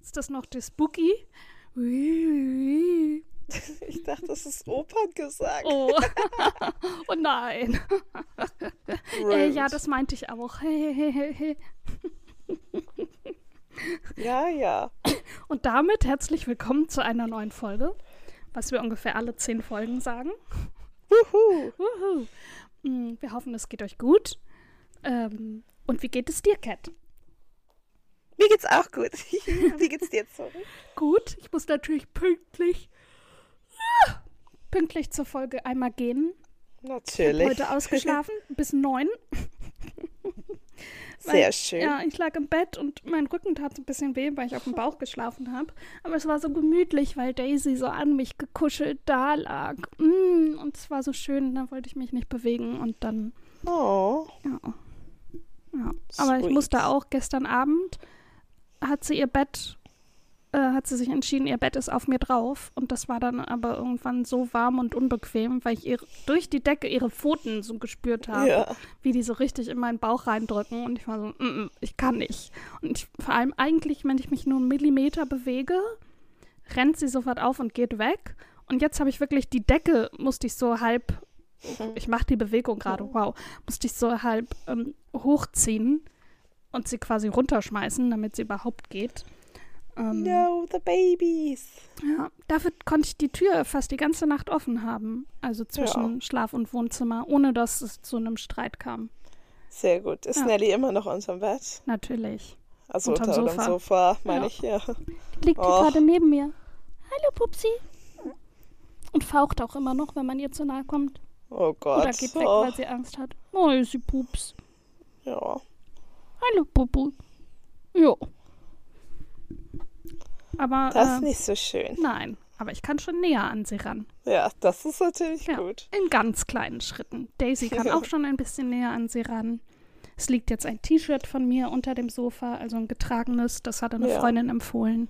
Ist das noch der Spooky? Ich dachte, das ist Operngesang. Oh, oh nein. äh, ja, das meinte ich auch. ja, ja. Und damit herzlich willkommen zu einer neuen Folge, was wir ungefähr alle zehn Folgen sagen. Wuhu. Wuhu. Mm, Wir hoffen, es geht euch gut. Ähm, und wie geht es dir, Kat? Mir geht's auch gut. Wie geht's dir, sorry? Gut, ich muss natürlich pünktlich, pünktlich zur Folge einmal gehen. Natürlich. Heute ausgeschlafen bis neun. Sehr Weil- schön. Ja, ich lag im Bett und mein Rücken tat so ein bisschen weh, weil ich auf dem Bauch geschlafen habe. Aber es war so gemütlich, weil Daisy so an mich gekuschelt da lag. Mm, und es war so schön, da wollte ich mich nicht bewegen und dann, Oh, ja. ja. Aber ich musste auch gestern Abend, hat sie ihr Bett, äh, hat sie sich entschieden, ihr Bett ist auf mir drauf. Und das war dann aber irgendwann so warm und unbequem, weil ich ihr, durch die Decke ihre Pfoten so gespürt habe ja. wie die so richtig in meinen Bauch reindrücken und ich war so, mm, mm, ich kann nicht. Und ich, vor allem eigentlich, wenn ich mich nur einen Millimeter bewege, rennt sie sofort auf und geht weg. Und jetzt habe ich wirklich die Decke, musste ich so halb, ich mache die Bewegung gerade, wow, musste ich so halb ähm, hochziehen und sie quasi runterschmeißen, damit sie überhaupt geht. Ähm, No, the babies. ja, dafür konnte ich die Tür fast die ganze Nacht offen haben, also zwischen Ja. Schlaf- und Wohnzimmer, ohne dass es zu einem Streit kam. Sehr gut. Ist Ja. Nelly immer noch unterm Bett? Natürlich. Also Unterm unter Sofa. Sofa, meine Ja. ich, ja. Liegt Och. gerade neben mir. Hallo Pupsi. Und faucht auch immer noch, wenn man ihr zu nahe kommt. Oh Gott. Oder geht weg, oh. weil sie Angst hat. Oh, sie Pups. Ja. Hallo Pupu. Jo. Aber, Das äh, ist nicht so schön. nein. Aber ich kann schon näher an sie ran. Ja, das ist natürlich Ja, gut. in ganz kleinen Schritten. Daisy kann auch schon ein bisschen näher an sie ran. Es liegt jetzt ein T-Shirt von mir unter dem Sofa, also ein getragenes. Das hatte eine Ja. Freundin empfohlen,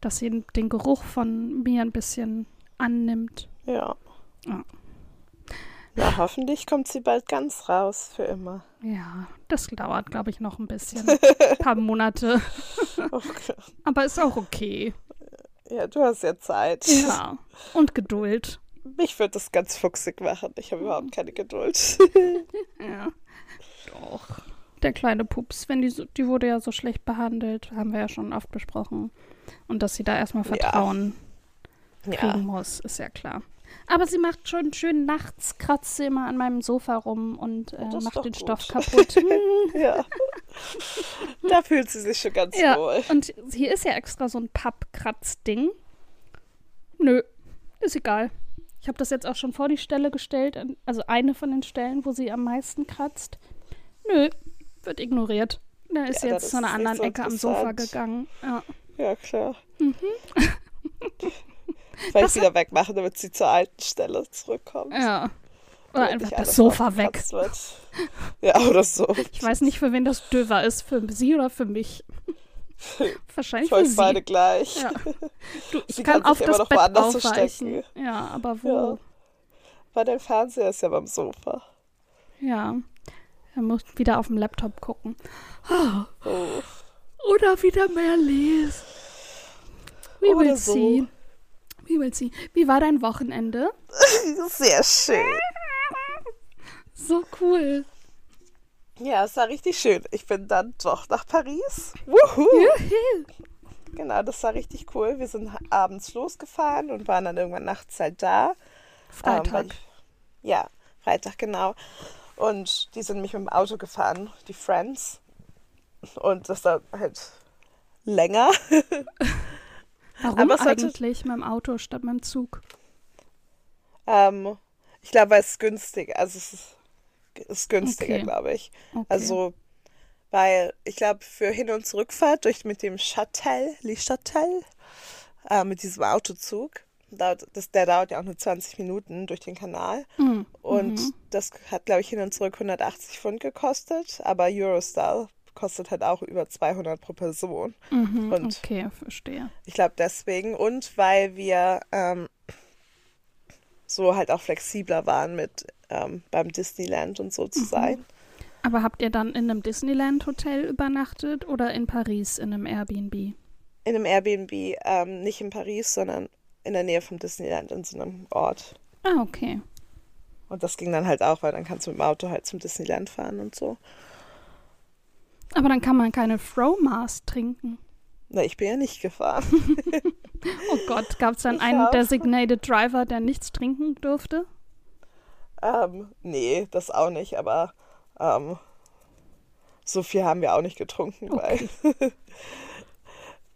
dass sie den Geruch von mir ein bisschen annimmt. Ja. Ja. Ja, hoffentlich kommt sie bald ganz raus für immer. Ja, das dauert, glaube ich, noch ein bisschen. Ein paar Monate. Okay. Aber ist auch okay. Ja, du hast ja Zeit. Ja. Und Geduld. Mich würde das ganz fuchsig machen. Ich habe überhaupt keine Geduld. Ja. Doch. Der kleine Pups, wenn die, so, die wurde ja so schlecht behandelt, haben wir ja schon oft besprochen. Und dass sie da erstmal Ja. Vertrauen kriegen ja. muss, ist ja klar. Aber sie macht schon schön nachts, kratzt sie immer an meinem Sofa rum und äh, macht den gut. Stoff kaputt. ja. Da fühlt sie sich schon ganz Ja, wohl. und hier ist ja extra so ein Pappkratzding. Nö, ist egal. Ich habe das jetzt auch schon vor die Stelle gestellt, also eine von den Stellen, wo sie am meisten kratzt. Nö, wird ignoriert. Da ist Ja, jetzt zu einer anderen so Ecke am Sofa gegangen. Ja. Ja, klar. Mhm. Weil Das ich wieder wegmache, damit sie zur alten Stelle zurückkommt. ja. Oder einfach das Sofa weg. Wird. Ja, oder so. Ich weiß nicht, für wen das döver ist, für sie oder für mich. Wahrscheinlich Für für sie. beide gleich. Ja. Du, ich Sie kann, kann auf sich immer das noch Bett woanders aufweichen. verstecken. Ja, aber wo? Ja. Weil dein Fernseher ist ja beim Sofa. Ja. Er muss wieder auf dem Laptop gucken. Oh. Oder wieder mehr lesen. We Oder will so. see. We will see. Wie war dein Wochenende? Sehr schön. So cool. Ja, es war richtig schön. Ich bin dann doch nach Paris. Wuhu! Genau, das war richtig cool. Wir sind abends losgefahren und waren dann irgendwann nachts halt da. Ähm, Freitag. ich, ja, Freitag, genau. Und die sind mich mit dem Auto gefahren, die Friends. Und das war halt länger. Warum eigentlich mit dem Auto statt mit dem Zug? ähm, ich glaube, weil es günstig, also es ist, ist günstiger, Okay. glaube ich. Okay. Also, weil ich glaube, für Hin- und Zurückfahrt durch mit dem Shuttle, Le Shuttle, äh, mit diesem Autozug, dauert, das, der dauert ja auch nur 20 Minuten durch den Kanal. Mm, Und mhm. das hat, glaube ich, hin und zurück 180 Pfund gekostet. Aber Eurostar kostet halt auch über 200 pro Person. Mhm, und- okay, verstehe. Ich glaube deswegen. Und weil wir ähm, so halt auch flexibler waren mit ähm, beim Disneyland und so zu Mhm. sein. Aber habt ihr dann in einem Disneyland-Hotel übernachtet oder in Paris in einem Airbnb? In einem Airbnb, ähm, nicht in Paris, sondern in der Nähe vom Disneyland in so einem Ort. Ah, okay. Und das ging dann halt auch, weil dann kannst du mit dem Auto halt zum Disneyland fahren und so. Aber dann kann man keine Fromars trinken. Na, ich bin ja nicht gefahren. Oh Gott, gab es dann Ich einen auch. Designated Driver, der nichts trinken durfte? ähm, nee, das auch nicht, aber ähm, so viel haben wir auch nicht getrunken, Okay. weil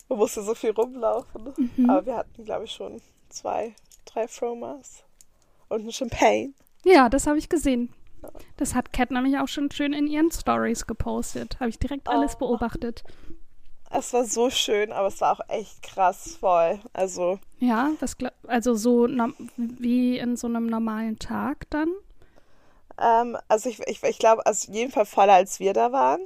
man musste so viel rumlaufen. Mhm. Aber wir hatten, glaube ich, schon zwei, drei Fromas und ein Champagne. Ja, das habe ich gesehen. Das hat Cat nämlich auch schon schön in ihren Stories gepostet. Habe ich direkt alles Oh. beobachtet. Es war so schön, aber es war auch echt krass voll. Also, Ja, gla- also so wie in so einem normalen Tag dann? ähm, also ich, ich, ich glaube, also auf jeden Fall voller, als wir da waren.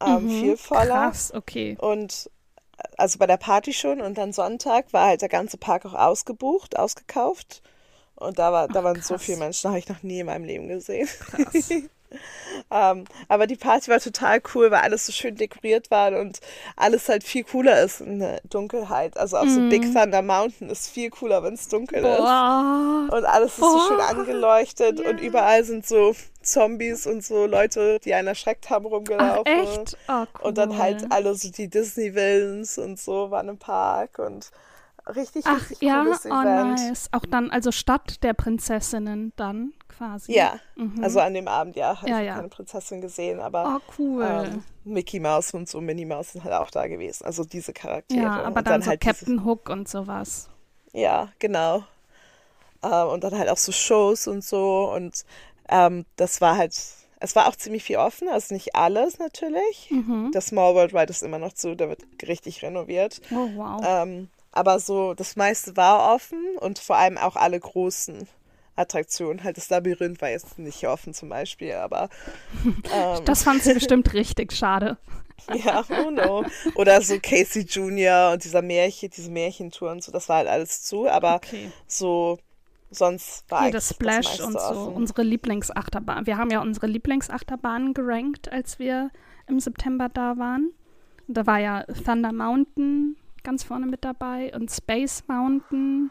Ähm, Mhm, Viel voller. Krass, okay. Und äh, also bei der Party schon und dann Sonntag war halt der ganze Park auch ausgebucht, ausgekauft. Und da, war, da Ach, waren so krass. viele Menschen, habe ich noch nie in meinem Leben gesehen. Krass. Ähm, aber die Party war total cool, weil alles so schön dekoriert war und alles halt viel cooler ist in der Dunkelheit. Also auch so Mhm. Big Thunder Mountain ist viel cooler, wenn es dunkel ist. Boah. Und alles ist so schön Boah. angeleuchtet und Ja. überall sind so Zombies und so Leute, die einen erschreckt haben, Ach, rumgelaufen. echt? Oh, cool. Und dann halt alle so die Disney-Villains und so waren im Park und richtig, Ach richtig ja, cooles oh Event. nice. Auch dann, also Stadt der Prinzessinnen dann quasi. Ja, Mhm. also an dem Abend, ja, habe Ja, ich ja. keine Prinzessin gesehen, aber Oh, cool. ähm, Mickey Mouse und so Minnie Mouse sind halt auch da gewesen. Also diese Charaktere. ja, aber und dann, so halt Captain Hook und sowas. Ja, genau. Ähm, und dann halt auch so Shows und so. Und ähm, das war halt, es war auch ziemlich viel offen, also nicht alles natürlich. Mhm. Das Small World Ride ist immer noch zu, der wird richtig renoviert. Oh, wow. Ähm, aber so, das meiste war offen und vor allem auch alle großen Attraktionen. Halt das Labyrinth war jetzt nicht offen zum Beispiel, aber ähm, das fand sie bestimmt richtig schade. ja, oh no. Oder so Casey Jr. und dieser Märchen, diese Märchentour und so, das war halt alles zu, aber Okay. so sonst war Hier das Splash meiste und so, offen. unsere Lieblingsachterbahn. Wir haben ja unsere Lieblingsachterbahnen gerankt, als wir im September da waren. Da war ja Thunder Mountain ganz vorne mit dabei und Space Mountain.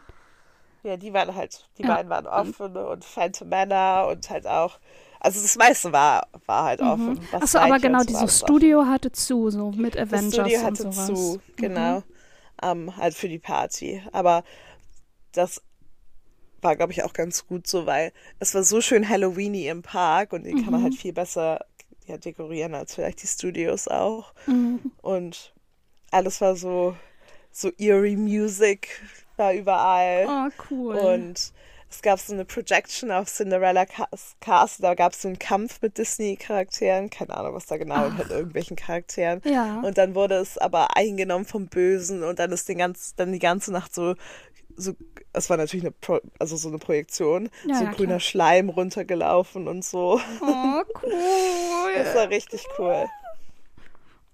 Ja, die waren halt, die Ja. beiden waren offen und Phantom Manor und halt auch, also das meiste war, war halt offen. was Achso, aber genau, dieses alles offen. Studio hatte zu, so mit Das Avengers Studio und hatte zu, Mhm. genau. Ähm, halt für die Party. Aber das war, glaube ich, auch ganz gut so, weil es war so schön Halloweeny im Park und den kann man halt Mhm. viel besser ja, dekorieren als vielleicht die Studios auch. Mhm. Und alles war so, so eerie Music war überall. Oh, cool. Und es gab so eine Projection auf Cinderella Cas- Castle, da gab es so einen Kampf mit Disney-Charakteren, keine Ahnung, was da genau, und halt irgendwelchen Charakteren. ja. Und dann wurde es aber eingenommen vom Bösen und dann ist den ganz, dann die ganze Nacht so, so es war natürlich eine, Pro, also so eine Projektion, Ja, so ja, grüner klar. Schleim runtergelaufen und so. oh, cool. Das war richtig cool.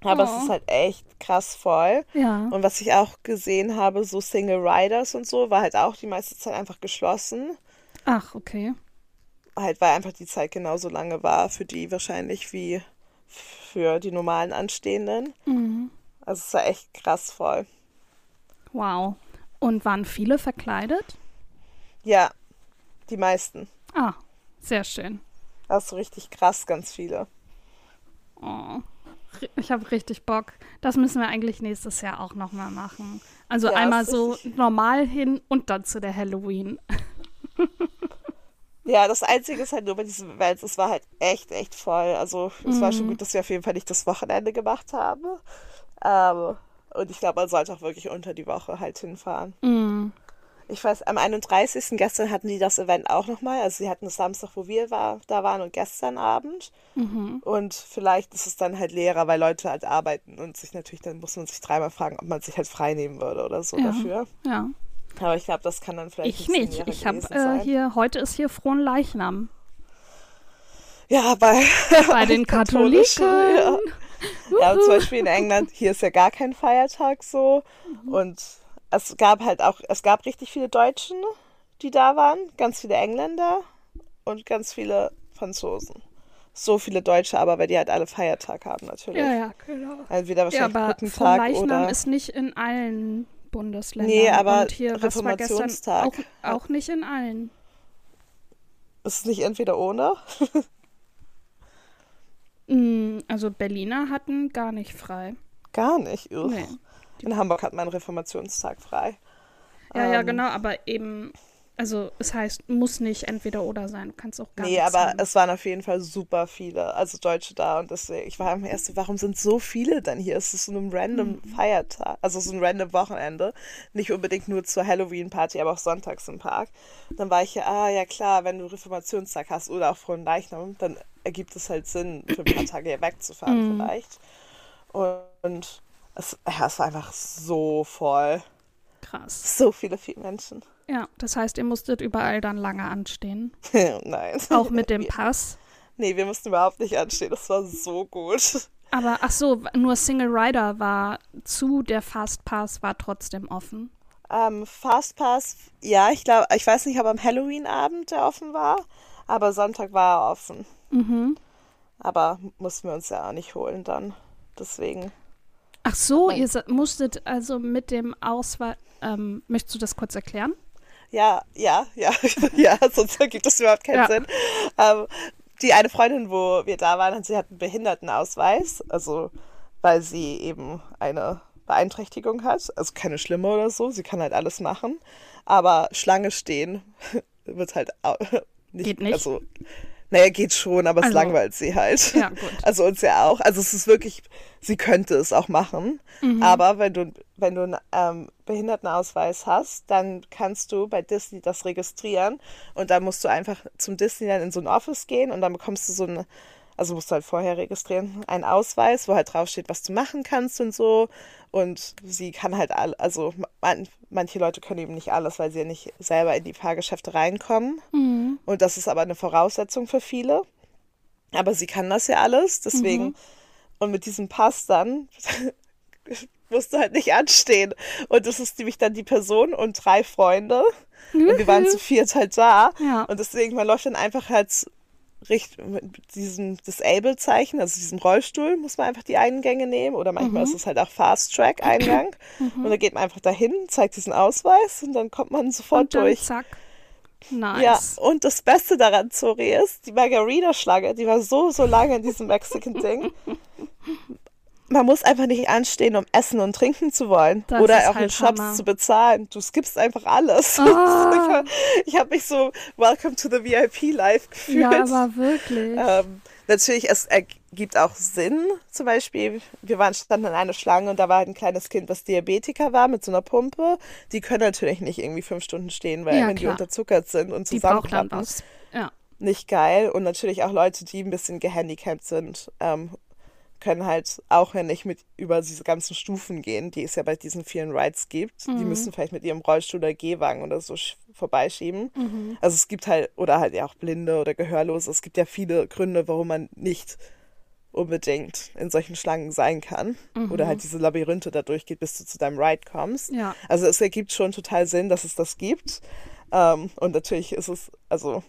Aber Oh. es ist halt echt krass voll. Ja. Und was ich auch gesehen habe, so Single Riders und so, war halt auch die meiste Zeit einfach geschlossen. Ach, okay. Halt, weil einfach die Zeit genauso lange war für die wahrscheinlich wie für die normalen Anstehenden. Mhm. Also es war echt krass voll. Wow. Und waren viele verkleidet? Ja, die meisten. Ah, sehr schön. Das ist so richtig krass, ganz viele. Oh. Ich habe richtig Bock. Das müssen wir eigentlich nächstes Jahr auch nochmal machen. Also Ja, einmal so normal hin und dann zu der Halloween. Ja, das Einzige ist halt nur bei diesem Event, es war halt echt, echt voll. Also es war schon gut, dass wir auf jeden Fall nicht das Wochenende gemacht haben. Ähm, und ich glaube, man sollte auch wirklich unter die Woche halt hinfahren. Mm. Ich weiß, am 31. gestern hatten die das Event auch nochmal. Also sie hatten es Samstag, wo wir war, da waren und gestern Abend. Mhm. Und vielleicht ist es dann halt leerer, weil Leute halt arbeiten und sich natürlich, dann muss man sich dreimal fragen, ob man sich halt frei nehmen würde oder so Ja. dafür. Ja. Aber ich glaube, das kann dann vielleicht Ich nicht. Ich habe äh, hier, heute ist hier Frohen Leichnam. Ja, bei, Bei den Katholischen, Katholiken. Ja. ja, zum Beispiel in England, hier ist ja gar kein Feiertag so. Mhm. Und es gab halt auch, es gab richtig viele Deutschen, die da waren, ganz viele Engländer und ganz viele Franzosen. So viele Deutsche, aber weil die halt alle Feiertag haben natürlich. Ja, ja, genau. Also wieder Ja, wahrscheinlich aber Brückentag Fronleichnam oder ist nicht in allen Bundesländern. Nee, aber Und hier, was war gestern, Reformationstag. auch, auch nicht in allen. ist es nicht entweder ohne? Mm, Also Berliner hatten gar nicht frei. Gar nicht. Nee. In Hamburg hat man Reformationstag frei. Ja, ja, Ähm, genau, aber eben, also es heißt, muss nicht entweder oder sein. Du kannst auch gar Nee, nichts aber haben. es waren auf jeden Fall super viele, also Deutsche da und deswegen, ich war am ersten, warum sind so viele denn hier? Es ist so ein random Mhm. Feiertag, also so ein random Wochenende, nicht unbedingt nur zur Halloween-Party, aber auch sonntags im Park. Dann war ich ja, ah ja klar, wenn du Reformationstag hast oder auch Frohen Leichnam, dann ergibt es halt Sinn, für ein paar Tage hier wegzufahren Mhm. vielleicht. Und es, ja, es war einfach so voll, Krass. so viele, viele Menschen. Ja, das heißt, ihr musstet überall dann lange anstehen. Nein. Auch mit dem Pass. Nee, wir mussten überhaupt nicht anstehen, das war so gut. Aber ach so, nur Single Rider war zu, der Fastpass war trotzdem offen. Ähm, Fastpass, ja, ich glaube, ich weiß nicht, ob am Halloween-Abend der offen war, aber Sonntag war er offen. Mhm. Aber mussten wir uns ja auch nicht holen dann. Deswegen. Ach so, ihr musstet also mit dem Ausweis. Ähm, möchtest du das kurz erklären? Ja, ja, ja, ja, sonst ergibt das überhaupt keinen Ja. Sinn. Ähm, die eine Freundin, wo wir da waren, sie hat einen Behindertenausweis, also weil sie eben eine Beeinträchtigung hat, also keine schlimme oder so, sie kann halt alles machen, aber Schlange stehen wird halt nicht, Geht nicht? also naja, geht schon, aber es Also- langweilt sie halt. Ja, gut. Also uns ja auch. Also es ist wirklich, sie könnte es auch machen. Mhm. Aber wenn du, wenn du einen ähm, Behindertenausweis hast, dann kannst du bei Disney das registrieren und dann musst du einfach zum Disneyland in so ein Office gehen und dann bekommst du so eine, also musst du halt vorher registrieren, einen Ausweis, wo halt draufsteht, was du machen kannst und so. Und sie kann halt all, also man, manche Leute können eben nicht alles, weil sie ja nicht selber in die Fahrgeschäfte reinkommen. Mhm. Und das ist aber eine Voraussetzung für viele. Aber sie kann das ja alles, deswegen. Mhm. Und mit diesem Pass dann musst du halt nicht anstehen. Und das ist nämlich dann die Person und drei Freunde. Und wir waren zu viert halt da. Ja. Und deswegen, man läuft dann einfach halt mit diesem Disabled-Zeichen, also diesem Rollstuhl, muss man einfach die Eingänge nehmen. Oder manchmal ist es halt auch Fast-Track-Eingang. Und dann geht man einfach dahin, zeigt diesen Ausweis und dann kommt man sofort durch. zack. Ja, Nice. und das Beste daran, Zori, ist, die Margarita-Schlange, die war so, so lange in diesem Mexican-Ding. Man muss einfach nicht anstehen, um essen und trinken zu wollen. Das oder auch in halt Shops Hammer. zu bezahlen. Du skippst einfach alles. Ah. ich habe mich so Welcome to the VIP Life gefühlt. Ja, aber wirklich. Ähm, natürlich, es ergibt auch Sinn. Zum Beispiel, wir waren standen in einer Schlange und da war halt ein kleines Kind, was Diabetiker war mit so einer Pumpe. Die können natürlich nicht irgendwie fünf Stunden stehen, weil Ja, wenn die klar. unterzuckert sind und Die zusammenklappen, was. Ja. nicht geil. Und natürlich auch Leute, die ein bisschen gehandicapt sind, ähm, können halt auch ja nicht mit über diese ganzen Stufen gehen, die es ja bei diesen vielen Rides gibt. Mhm. Die müssen vielleicht mit ihrem Rollstuhl oder Gehwagen oder so sch- vorbeischieben. Mhm. Also es gibt halt, oder halt ja auch Blinde oder Gehörlose, es gibt ja viele Gründe, warum man nicht unbedingt in solchen Schlangen sein kann. Oder halt diese Labyrinthe da durchgeht, bis du zu deinem Ride kommst. Mhm. Ja. Also es ergibt schon total Sinn, dass es das gibt. Ähm, und natürlich ist es, also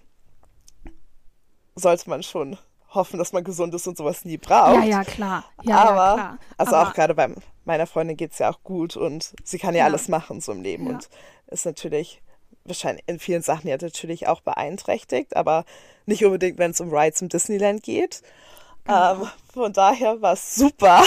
sollte man schon hoffen, dass man gesund ist und sowas nie braucht. Ja, ja, klar. Ja, Aber, ja, klar. also Aber, auch gerade bei meiner Freundin geht es ja auch gut und sie kann ja, Ja. alles machen so im Leben und ist natürlich wahrscheinlich in vielen Sachen ja natürlich auch beeinträchtigt, aber nicht unbedingt, wenn es um Rides im Disneyland geht. Genau. Ähm, von daher war es super.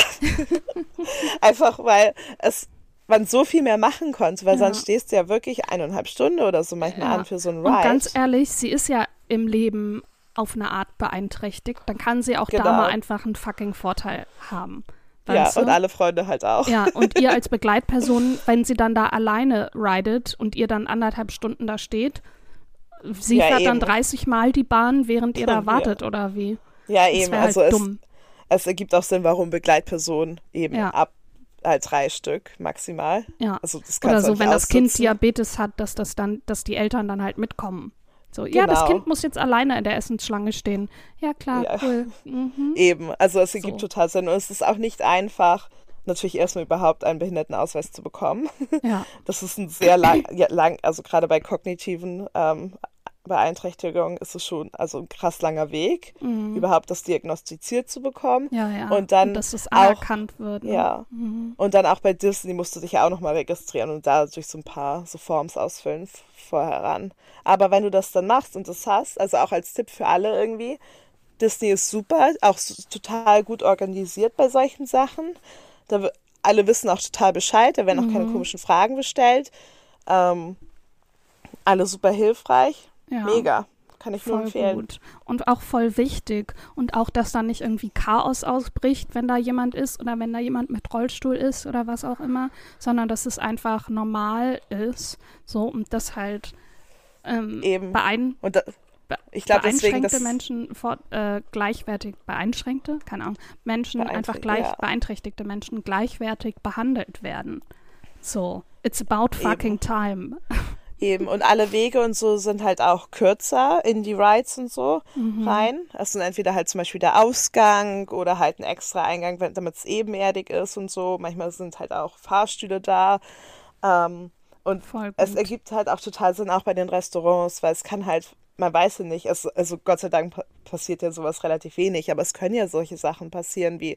Einfach weil es man so viel mehr machen konnte, weil Ja. sonst stehst du ja wirklich eineinhalb Stunden oder so manchmal Ja. an für so einen Und Ride. ganz ehrlich, sie ist ja im Leben auf eine Art beeinträchtigt. Dann kann sie auch da Genau. mal einfach einen fucking Vorteil haben. ja, du? und alle Freunde halt auch. Ja, und ihr als Begleitperson, wenn sie dann da alleine ridet und ihr dann anderthalb Stunden da steht, sie Ja, fährt dann eben. 30 Mal die Bahn, während ihr da Ja. wartet, oder wie? Ja, Das eben. wäre halt Also es, dumm. es ergibt auch Sinn, warum Begleitpersonen eben Ja. ab halt drei Stück maximal. Ja. Also das Oder so, auch wenn das Kind. Diabetes hat, dass das dann, dass die Eltern dann halt mitkommen. So, ja, das Genau. Kind muss jetzt alleine in der Essensschlange stehen. Ja, klar, Ja. cool. Mhm. Eben, also es ergibt So. total Sinn. Und es ist auch nicht einfach, natürlich erstmal überhaupt einen Behindertenausweis zu bekommen. Ja. Das ist ein sehr lang, lang also gerade bei kognitiven ähm, Beeinträchtigungen ist es schon also ein krass langer Weg, Mhm. überhaupt das diagnostiziert zu bekommen. Ja, ja. Und dann dass es auch- anerkannt wird. Ne? Ja. Mhm. Und dann auch bei Disney musst du dich ja auch nochmal registrieren und da durch so ein paar so Forms ausfüllen vorher ran. Aber wenn du das dann machst und das hast, also auch als Tipp für alle irgendwie, Disney ist super, auch total gut organisiert bei solchen Sachen. Da, alle wissen auch total Bescheid, da werden auch Mhm. keine komischen Fragen gestellt. Ähm, alle super hilfreich. Ja. Mega. Kann ich nur Voll empfehlen. gut. Und auch voll wichtig. Und auch, dass da nicht irgendwie Chaos ausbricht, wenn da jemand ist oder wenn da jemand mit Rollstuhl ist oder was auch immer, sondern dass es einfach normal ist. So und das halt ähm, Eben. beein Und da, ich glaube deswegen, dass Menschen vor, äh, gleichwertig, beeinschränkte, keine Ahnung, Menschen einfach gleich, ja. beeinträchtigte Menschen gleichwertig behandelt werden. So, it's about fucking time. Eben, und alle Wege und so sind halt auch kürzer in die Rides und so Mhm. rein. Das sind entweder halt zum Beispiel der Ausgang oder halt ein extra Eingang, damit es ebenerdig ist und so. Manchmal sind halt auch Fahrstühle da. Ähm, und es ergibt halt auch total Sinn, auch bei den Restaurants, weil es kann halt, man weiß ja nicht, es, also Gott sei Dank pa- passiert ja sowas relativ wenig, aber es können ja solche Sachen passieren wie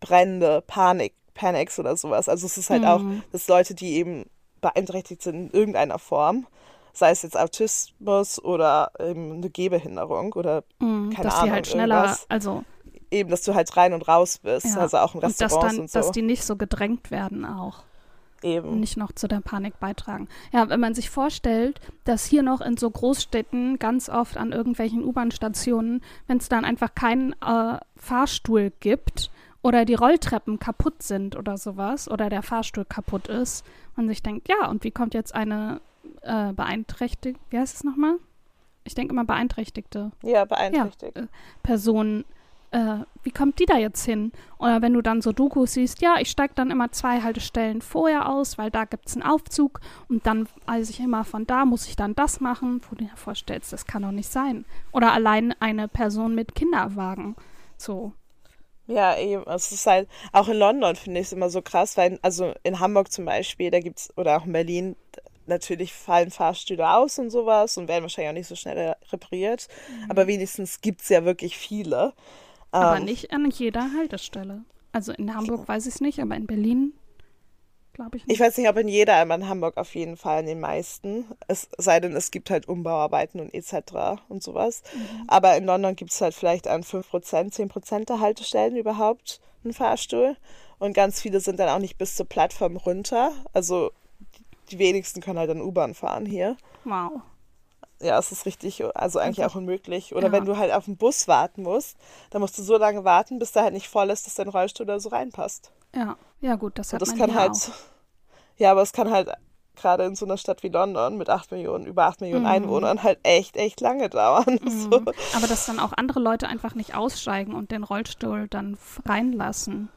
Brände, Panik, Panics oder sowas. Also es ist halt auch, Mhm. dass Leute, die eben beeinträchtigt sind in irgendeiner Form, sei es jetzt Autismus oder eben eine Gehbehinderung oder Mm, keine dass Ahnung, die halt schneller, irgendwas. also eben, dass du halt rein und raus bist, ja. also auch in und dass dann, und so. dass die nicht so gedrängt werden auch. eben. nicht noch zu der Panik beitragen. Ja, wenn man sich vorstellt, dass hier noch in so Großstädten ganz oft an irgendwelchen U-Bahn-Stationen, wenn es dann einfach keinen äh, Fahrstuhl gibt oder die Rolltreppen kaputt sind oder sowas oder der Fahrstuhl kaputt ist, man sich denkt, ja, und wie kommt jetzt eine äh, beeinträchtigte, wie heißt es nochmal? Ich denke immer beeinträchtigte Ja, beeinträchtigt. äh, Person, äh, wie kommt die da jetzt hin? Oder wenn du dann so Dokus siehst, ja, ich steige dann immer zwei Haltestellen vorher aus, weil da gibt es einen Aufzug und dann weiß ich immer, von da muss ich dann das machen, wo du dir vorstellst, das kann doch nicht sein. Oder allein eine Person mit Kinderwagen. So. Ja, eben. Es ist halt, auch in London finde ich es immer so krass, weil, also in Hamburg zum Beispiel, da gibt's, oder auch in Berlin, natürlich fallen Fahrstühle aus und sowas und werden wahrscheinlich auch nicht so schnell repariert. Aber wenigstens gibt es ja wirklich viele. Aber Ähm, nicht an jeder Haltestelle. Also in Hamburg weiß ich es nicht, aber in Berlin glaube ich nicht. Ich weiß nicht, ob in jeder, aber in Hamburg auf jeden Fall, in den meisten. Es sei denn, es gibt halt Umbauarbeiten und etc. und sowas. Aber in London gibt es halt vielleicht an 5%, 10% der Haltestellen überhaupt einen Fahrstuhl. Und ganz viele sind dann auch nicht bis zur Plattform runter. Also die wenigsten können halt dann U-Bahn fahren hier. wow. Ja, es ist richtig, also eigentlich Also, auch unmöglich. Oder ja. wenn du halt auf den Bus warten musst, dann musst du so lange warten, bis der halt nicht voll ist, dass dein Rollstuhl da so reinpasst. Ja, ja gut, das hat Und das man kann halt, auch. ja, aber es kann halt gerade in so einer Stadt wie London mit 8 Millionen, über 8 Millionen Mhm. Einwohnern halt echt, echt lange dauern. So. Mhm. Aber dass dann auch andere Leute einfach nicht aussteigen und den Rollstuhl dann reinlassen.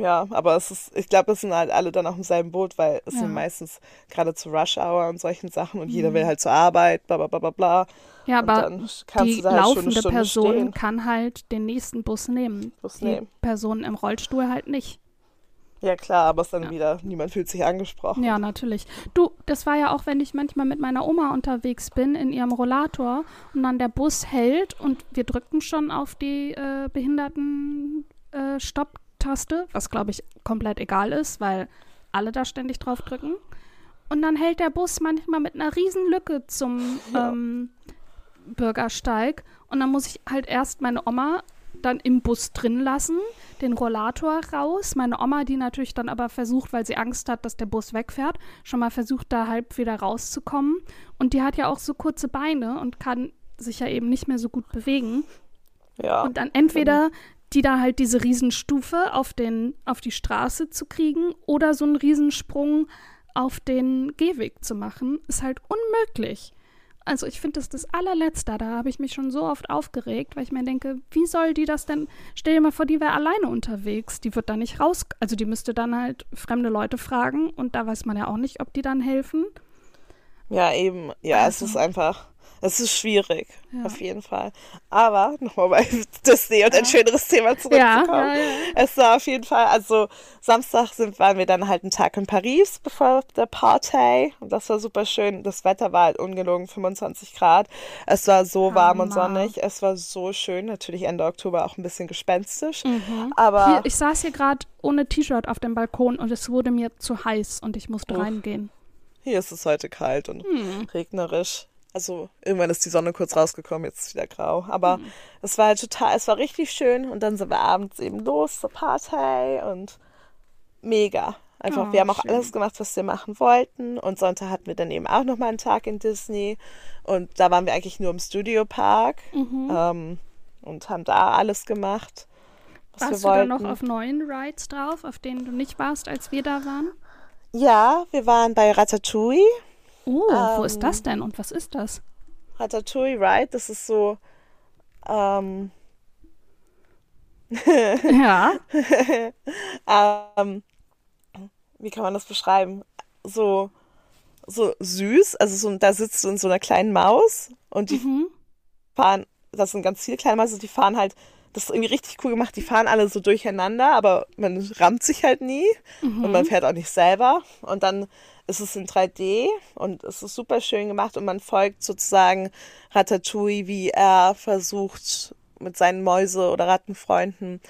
Ja, aber es ist, ich glaube, es sind halt alle dann auch im selben Boot, weil es Ja. sind meistens gerade zu Rush Hour und solchen Sachen und jeder Mhm. will halt zur Arbeit, bla bla bla bla bla. Ja, aber die halt laufende Person stehen. kann halt den nächsten Bus nehmen. Bus die nehmen. Person im Rollstuhl halt nicht. Ja klar, aber es ist dann Ja. wieder, niemand fühlt sich angesprochen. Ja, natürlich. Du, das war ja auch, wenn ich manchmal mit meiner Oma unterwegs bin in ihrem Rollator und dann der Bus hält und wir drücken schon auf die äh, behinderten äh, Stopptaste, was glaube ich komplett egal ist, weil alle da ständig drauf drücken. Und dann hält der Bus manchmal mit einer riesen Lücke zum Ja. ähm, Bürgersteig und dann muss ich halt erst meine Oma dann im Bus drin lassen, den Rollator raus. Meine Oma, die natürlich dann aber versucht, weil sie Angst hat, dass der Bus wegfährt, schon mal versucht, da halb wieder rauszukommen. Und die hat ja auch so kurze Beine und kann sich ja eben nicht mehr so gut bewegen. Ja. Und dann entweder die da halt diese Riesenstufe auf, den, auf die Straße zu kriegen oder so einen Riesensprung auf den Gehweg zu machen, ist halt unmöglich. Also ich finde das das allerletzte, da habe ich mich schon so oft aufgeregt, weil ich mir denke, wie soll die das denn, stell dir mal vor, die wäre alleine unterwegs, die wird da nicht raus, also die müsste dann halt fremde Leute fragen und da weiß man ja auch nicht, ob die dann helfen. Ja, eben. Ja, es Also. ist einfach. Das ist schwierig, ja. auf jeden Fall. Aber nochmal bei Disney und ein schöneres Thema zurückzukommen. Es war auf jeden Fall, also Samstag sind, waren wir dann halt einen Tag in Paris bevor der Party. Und das war super schön. Das Wetter war halt ungelogen 25 Grad. Es war so warm Hammer. und sonnig. Es war so schön. Natürlich Ende Oktober auch ein bisschen gespenstisch. Mhm. Aber hier, ich saß hier gerade ohne T-Shirt auf dem Balkon und es wurde mir zu heiß und ich musste Uff. reingehen. Hier ist es heute kalt und hm. regnerisch. Also irgendwann ist die Sonne kurz rausgekommen, jetzt ist es wieder grau. Aber mhm. es war halt total, es war richtig schön und dann sind wir abends eben los zur Party und mega. Einfach, oh, wir haben auch schön. alles gemacht, was wir machen wollten. Und Sonntag hatten wir dann eben auch nochmal einen Tag in Disney. Und da waren wir eigentlich nur im Studiopark mhm. ähm, und haben da alles gemacht. Was warst wir wollten. du da noch auf neuen Rides drauf, auf denen du nicht warst, als wir da waren? Ja, wir waren bei Ratatouille. Oh, ähm, wo ist das ähm, denn und was ist das? Ratatouille Ride, das ist so. Ähm, ja. ähm, wie kann man das beschreiben? So, so süß. Also so, da sitzt du in so einer kleinen Maus und die mhm. fahren, das sind ganz viele kleine Mäuse, die fahren halt, das ist irgendwie richtig cool gemacht, die fahren alle so durcheinander, aber man rammt sich halt nie mhm. und man fährt auch nicht selber. Und dann es ist in 3D und es ist super schön gemacht und man folgt sozusagen Ratatouille, wie er versucht, mit seinen Mäuse- oder Rattenfreunden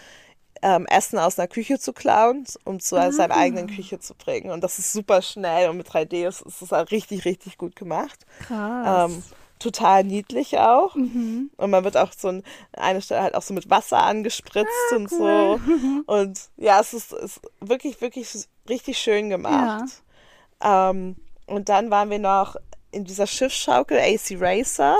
ähm, Essen aus einer Küche zu klauen, um zu ah. seiner eigenen Küche zu bringen. Und das ist super schnell und mit 3D ist, ist es richtig, richtig gut gemacht. Krass. Ähm, total niedlich auch. Mhm. Und man wird auch so an eine Stelle halt auch so mit Wasser angespritzt ah, und cool. so. Und ja, es ist, ist wirklich, wirklich richtig schön gemacht. Ja. Ähm, und dann waren wir noch in dieser Schiffsschaukel AC Racer.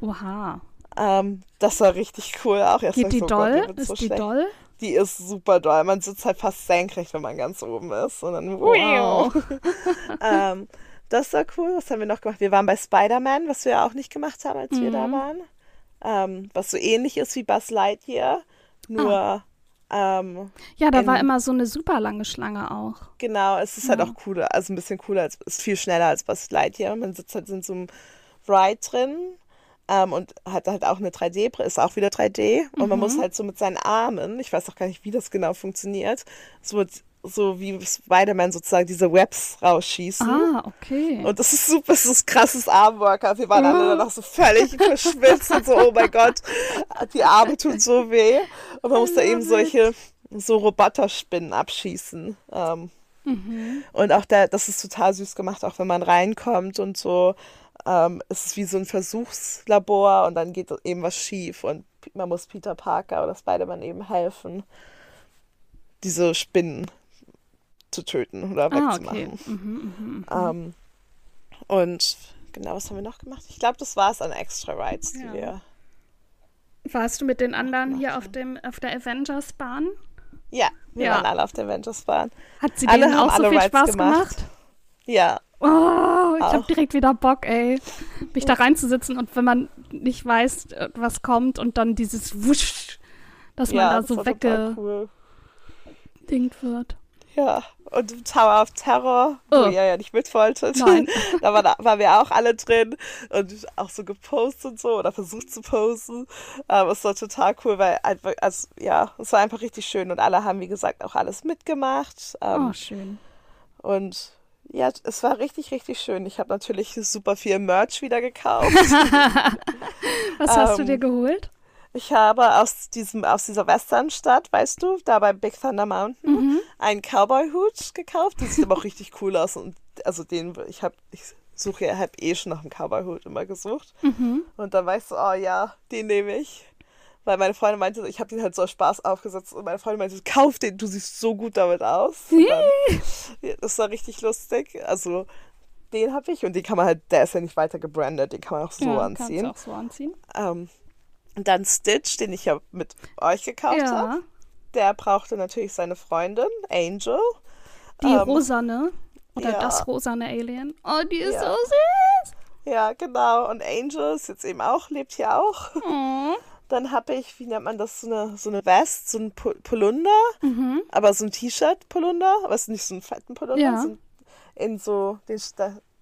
Oha. Ähm, das war richtig cool auch. Geht die so, doll? Gott, ist so die schlecht. doll? Die ist super doll. Man sitzt halt fast senkrecht, wenn man ganz oben ist. Und dann, wow. ähm, das war cool. Was haben wir noch gemacht? Wir waren bei Spider-Man, was wir ja auch nicht gemacht haben, als mhm. wir da mhm. waren. Ähm, was so ähnlich ist wie Buzz Lightyear. Nur ah. Ähm, ja, da in, war immer so eine super lange Schlange auch. Genau, es ist halt ja. halt auch cooler, also ein bisschen cooler, als, ist viel schneller als Buzz Lightyear. Man sitzt halt in so einem Ride drin ähm, und hat halt auch eine 3D, ist auch wieder 3D und mhm. man muss halt so mit seinen Armen, ich weiß auch gar nicht, wie das genau funktioniert, so so wie Spider-Man sozusagen diese Webs rausschießen. Ah, okay. Und das ist super, das ist krasses Armworkout. Wir waren oh. alle danach so völlig verschwitzt und so, oh mein Gott, die Arme tun so weh. Und man muss da eben solche, so Roboterspinnen abschießen. Ähm, mhm. Und auch da, das ist total süß gemacht, auch wenn man reinkommt und so. Ähm, es ist wie so ein Versuchslabor und dann geht eben was schief und man muss Peter Parker oder Spider-Man eben helfen, diese Spinnen zu töten oder wegzumachen. Ah, okay. mhm, mh, mh. Ähm, und genau, was haben wir noch gemacht? Ich glaube, das war es an Extra Rides, die ja. wir. Warst du mit den anderen hier auf dem auf der Avengers-Bahn? Ja, wir ja. waren alle auf der Avengers-Bahn. Hat sie alle denen auch so viel Rides Spaß gemacht? gemacht? Ja. Oh, ich habe direkt wieder Bock, ey, mich da reinzusitzen und wenn man nicht weiß, was kommt und dann dieses Wusch, dass man ja, da so weggedingt cool. wird. Ja, und Tower of Terror, oh. wo ihr ja nicht mit wolltet. Nein. da, war, da waren wir auch alle drin und auch so gepostet und so oder versucht zu posten. Aber es war total cool, weil einfach, also, ja, es war einfach richtig schön und alle haben, wie gesagt, auch alles mitgemacht. Ähm, oh, schön. Und ja, es war richtig, richtig schön. Ich habe natürlich super viel Merch wieder gekauft. Was hast ähm, du dir geholt? Ich habe aus diesem, aus dieser Westernstadt, weißt du, da bei Big Thunder Mountain, mhm. einen Cowboy-Hut gekauft. Der sieht aber auch richtig cool aus. Und also den, ich habe, ich suche ja, habe eh schon nach einem Cowboy-Hut immer gesucht. Mhm. Und dann weißt du, oh ja, den nehme ich. Weil meine Freundin meinte, ich habe den halt so Spaß aufgesetzt und meine Freundin meinte, kauf den, du siehst so gut damit aus. Dann, das war richtig lustig. Also den habe ich und den kann man halt, der ist ja nicht weiter gebrandet, den kann man auch so ja, anziehen. Kannst du auch so anziehen. Ähm, und dann Stitch, den ich ja mit euch gekauft ja. habe. Der brauchte natürlich seine Freundin, Angel. Die ähm, rosane. Oder ja. das rosane Alien. Oh, die ist ja. so süß. Ja, genau. Und Angel ist jetzt eben auch, lebt hier auch. Mhm. Dann habe ich, wie nennt man das, so eine, so eine West, so ein Polunder, mhm. aber so ein T-Shirt-Polunder, aber es ist nicht so ein fetten Polunder, ja. so in so, den,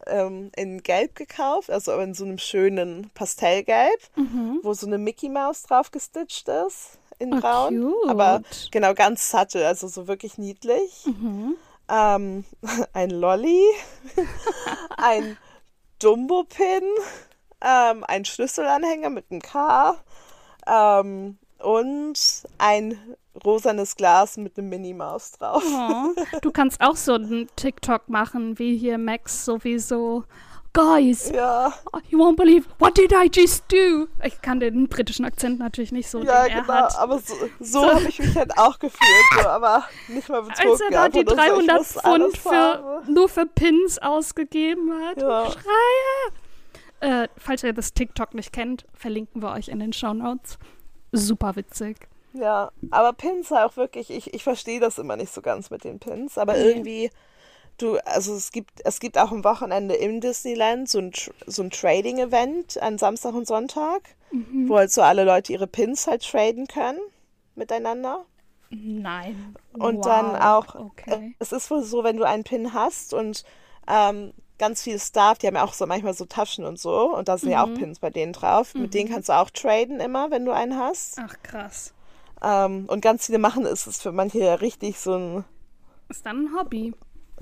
ähm, in Gelb gekauft, also in so einem schönen Pastellgelb, Mhm. wo so eine Mickey Maus drauf gestitcht ist in Oh, Braun. cute. Aber genau ganz satte, also so wirklich niedlich. Mhm. Ähm, ein Lolly, ein Dumbo-Pin, ähm, ein Schlüsselanhänger mit einem K ähm, und ein rosanes Glas mit einem Minimaus drauf. Oh, du kannst auch so einen TikTok machen, wie hier Max sowieso. Guys, Ja, you won't believe, what did I just do? Ich kann den britischen Akzent natürlich nicht so, ja, den er genau. hat. Aber so, so, habe ich mich halt auch gefühlt, so, aber nicht mal betrunken. Als er da die einfach nur so, ich 300 muss alles Pfund für, nur für Pins ausgegeben hat. Ja. Schreie! Äh, falls ihr das TikTok nicht kennt, verlinken wir euch in den Show Notes. Super witzig. Ja, aber Pins auch wirklich, ich, ich verstehe das immer nicht so ganz mit den Pins, aber Nee. irgendwie, du, also es gibt, es gibt auch am Wochenende im Disneyland so ein, so ein Trading-Event an Samstag und Sonntag, Mhm. wo halt so alle Leute ihre Pins halt traden können miteinander. Nein. Und wow. dann auch, Okay. es ist wohl so, wenn du einen Pin hast und ähm, ganz viel Staff, die haben ja auch so manchmal so Taschen und so und da sind ja auch Mhm. Pins bei denen drauf. Mit denen kannst du auch traden immer, wenn du einen hast. Ach krass. Ähm, und ganz viele machen es, ist für manche ja richtig so ein Ist dann ein Hobby.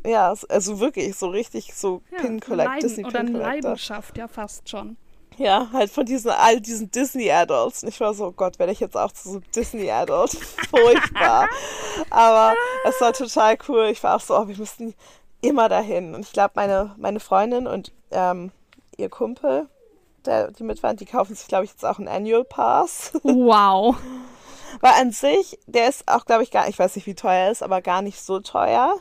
Ja, also wirklich so richtig so Ja, Pin Collect, Disney oder Pin eine Collector. Leidenschaft, ja fast schon. Ja, halt von diesen all diesen Disney Adults. Und ich war so, oh Gott, werde ich jetzt auch zu so einem Disney Adult? Furchtbar. Aber es war total cool. Ich war auch so, oh, wir müssen immer dahin. Und ich glaube, meine, meine Freundin und ähm, ihr Kumpel, der, die mit waren, die kaufen sich, glaube ich, jetzt auch einen Annual Pass. Wow. Weil an sich, der ist auch, glaube ich, gar ich weiß nicht, wie teuer er ist, aber gar nicht so teuer.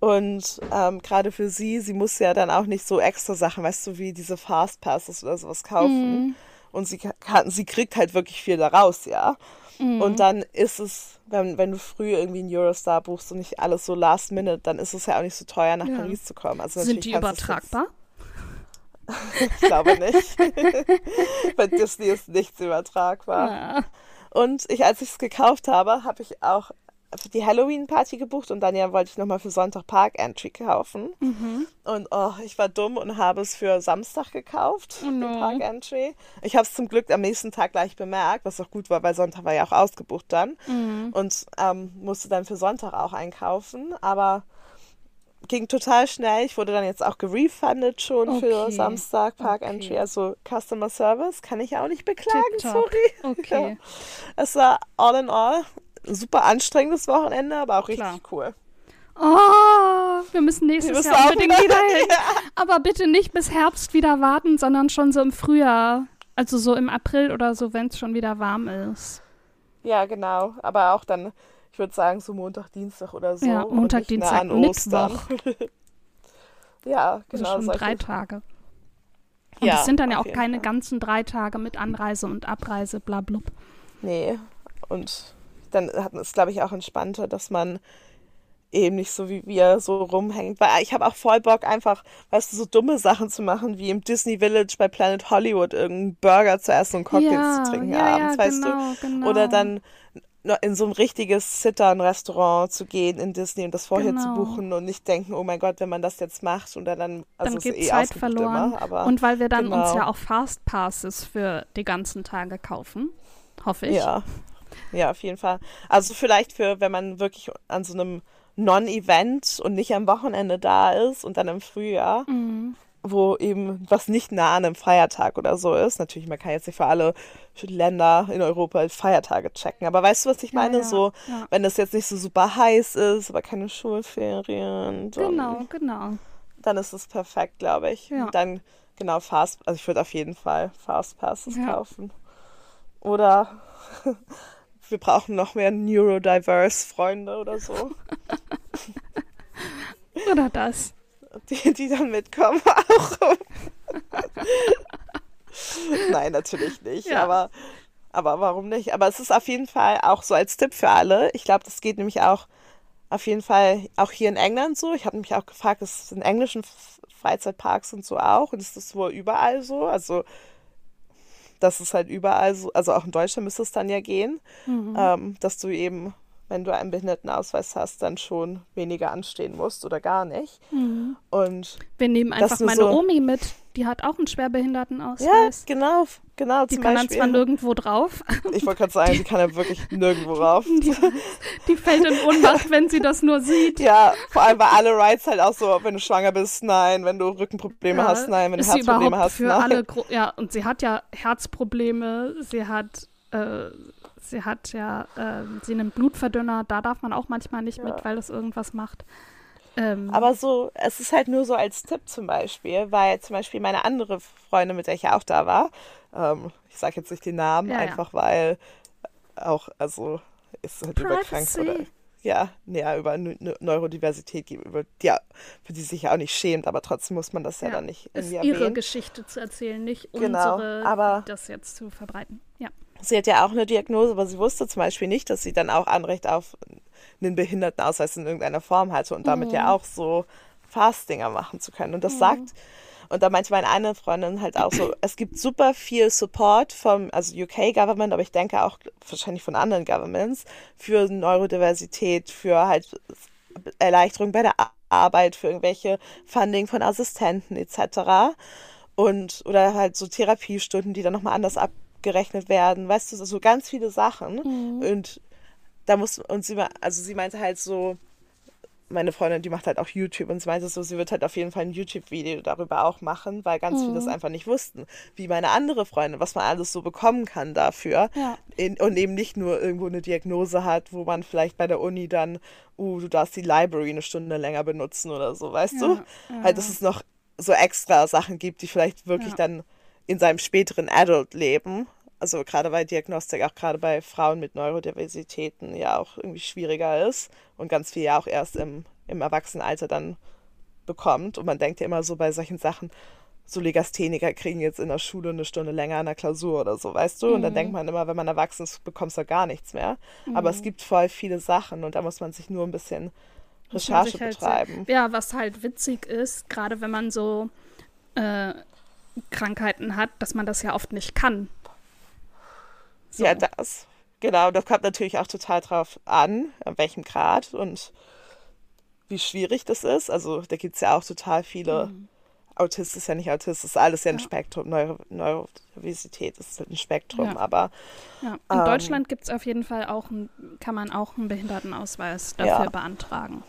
Und ähm, gerade für sie, sie muss ja dann auch nicht so extra Sachen, weißt du, wie diese Fastpasses oder sowas kaufen. Und sie kann, sie kriegt halt wirklich viel daraus, ja. Und dann ist es, wenn, wenn du früh irgendwie einen Eurostar buchst und nicht alles so last minute, dann ist es ja auch nicht so teuer, nach Ja. Paris zu kommen. Also Sind die übertragbar? Ich glaube nicht. Bei Disney ist nichts übertragbar. Ah. Und ich, als ich es gekauft habe, habe ich auch für die Halloween-Party gebucht und dann ja wollte ich nochmal für Sonntag Park Entry kaufen. Mhm. Und oh, ich war dumm und habe es für Samstag gekauft, Oh no. Park Entry. Ich habe es zum Glück am nächsten Tag gleich bemerkt, was auch gut war, weil Sonntag war ja auch ausgebucht dann. Mhm. Und ähm, musste dann für Sonntag auch einkaufen. Aber ging total schnell. Ich wurde dann jetzt auch gerefundet schon für Okay. Samstag Park Okay. Entry. Also Customer Service kann ich auch nicht beklagen, Tipptopp. sorry. Okay. Es war all in all ein super anstrengendes Wochenende, aber auch richtig Klar. cool. Oh, wir müssen nächstes Wir müssen Jahr auch unbedingt wieder- wieder hin. Aber bitte nicht bis Herbst wieder warten, sondern schon so im Frühjahr. Also so im April oder so, wenn es schon wieder warm ist. Ja, genau. Aber auch dann, ich würde sagen, so Montag, Dienstag oder so. Ja, und Montag, nicht nah Dienstag, an Ostern. Mittwoch. ja, Also genau. schon solche- drei Tage. Und Ja, es sind dann ja auch keine Fall. ganzen drei Tage mit Anreise und Abreise, bla blub. Nee. Und dann hat es, glaube ich, auch entspannter, dass man eben nicht so wie wir so rumhängt. Weil ich habe auch voll Bock, einfach, weißt du, so dumme Sachen zu machen, wie im Disney Village bei Planet Hollywood irgendeinen Burger zu essen und Cocktails ja, zu trinken ja, abends, ja, weißt genau, du? Genau. Oder dann in so ein richtiges Sit-Down-Restaurant zu gehen in Disney und das vorher zu Genau. buchen und nicht denken, oh mein Gott, wenn man das jetzt macht und dann, dann also dann geht eh Zeit verloren. Immer, aber und weil wir dann uns genau. ja auch Fastpasses für die ganzen Tage kaufen, hoffe ich. Ja. Ja, auf jeden Fall. Also vielleicht für, wenn man wirklich an so einem Non-Event und nicht am Wochenende da ist und dann im Frühjahr, Mhm. Wo eben was nicht nah an einem Feiertag oder so ist. Natürlich, man kann jetzt nicht für alle Länder in Europa Feiertage checken. Aber weißt du, was ich Ja, meine? ja, So, ja. wenn es jetzt nicht so super heiß ist, aber keine Schulferien, Genau, genau. dann ist es perfekt, glaube ich. Ja. Dann, genau, Fast, also ich würde auf jeden Fall Fastpasses Ja. kaufen. Oder wir brauchen noch mehr Neurodiverse-Freunde oder so, Oder das. Die, die dann mitkommen auch. Nein, natürlich nicht. Ja. Aber, aber warum nicht? Aber es ist auf jeden Fall auch so als Tipp für alle. Ich glaube, das geht nämlich auch auf jeden Fall auch hier in England so. Ich habe mich auch gefragt, ist es in englischen Freizeitparks und so auch? Und ist das wohl überall so? Also, das ist halt überall so. Also auch in Deutschland müsste es dann ja gehen, Mhm. ähm, dass du eben wenn du einen Behindertenausweis hast, dann schon weniger anstehen musst oder gar nicht. Mhm. Und wir nehmen einfach meine so, Omi mit. Die hat auch einen Schwerbehindertenausweis. Ja, genau, genau. Die kann Beispiel. dann zwar nirgendwo drauf. Ich wollte gerade sagen, die kann ja wirklich nirgendwo drauf. Die, die, fällt in Ohnmacht, wenn sie das nur sieht. Ja, vor allem bei alle Rights halt auch so, wenn du schwanger bist, nein, wenn du Rückenprobleme ja, hast, nein, wenn du Herzprobleme hast, für nein. Alle ja, und sie hat ja Herzprobleme, sie hat äh, sie hat ja, äh, sie nimmt Blutverdünner, da darf man auch manchmal nicht ja. mit, weil das irgendwas macht. Ähm, Aber so, es ist halt nur so als Tipp zum Beispiel, weil zum Beispiel meine andere Freundin, mit der ich ja auch da war, ähm, ich sage jetzt nicht den Namen, ja, einfach ja. weil auch, also ist halt überkrankt oder ja, ja, über Neurodiversität, über die, für die sich ja auch nicht schämt, aber trotzdem muss man das ja, ja dann nicht ist ihre Geschichte zu erzählen, nicht genau, unsere, aber das jetzt zu verbreiten. Ja. Sie hat ja auch eine Diagnose, aber sie wusste zum Beispiel nicht, dass sie dann auch Anrecht auf einen Behindertenausweis in irgendeiner Form hatte und damit mhm. ja auch so Fast-Dinger machen zu können. Und das mhm. sagt, und da meinte meine eine Freundin halt auch so, es gibt super viel Support vom, also UK-Government, aber ich denke auch wahrscheinlich von anderen Governments für Neurodiversität, für halt Erleichterung bei der Arbeit, für irgendwelche Funding von Assistenten etc. Und, oder halt so Therapiestunden, die dann nochmal anders ab gerechnet werden, weißt du, so ganz viele Sachen. Mhm. Und da muss, und sie, also sie meinte halt so, meine Freundin, die macht halt auch YouTube und sie meinte so, sie wird halt auf jeden Fall ein YouTube-Video darüber auch machen, weil ganz mhm. viele das einfach nicht wussten. Wie meine andere Freundin, was man alles so bekommen kann dafür. Ja. In, und eben nicht nur irgendwo eine Diagnose hat, wo man vielleicht bei der Uni dann, uh, du darfst die Library eine Stunde länger benutzen oder so, weißt ja. du? Ja. Halt, dass es noch so extra Sachen gibt, die vielleicht wirklich dann in seinem späteren Adult-Leben, also gerade weil Diagnostik auch gerade bei Frauen mit Neurodiversitäten ja auch irgendwie schwieriger ist und ganz viel ja auch erst im, im Erwachsenenalter dann bekommt. Und man denkt ja immer so bei solchen Sachen, so Legastheniker kriegen jetzt in der Schule eine Stunde länger an der Klausur oder so, weißt du? Und dann denkt mhm. man immer, wenn man erwachsen ist, bekommst du gar nichts mehr. Mhm. Aber es mhm. gibt voll viele Sachen und da muss man sich nur ein bisschen Recherche halt betreiben. So, ja, was halt witzig ist, gerade wenn man so äh, Krankheiten hat, dass man das ja oft nicht kann. So. Ja, das. Genau, das kommt natürlich auch total drauf an, an welchem Grad und wie schwierig das ist. Also da gibt es ja auch total viele. Mhm. Autist ist ja nicht Autist, ist alles ja ein ja. Spektrum. Neuro Neurodiversität ist ein Spektrum, ja. aber. Ja. In ähm, Deutschland gibt es auf jeden Fall auch, ein, kann man auch einen Behindertenausweis dafür beantragen.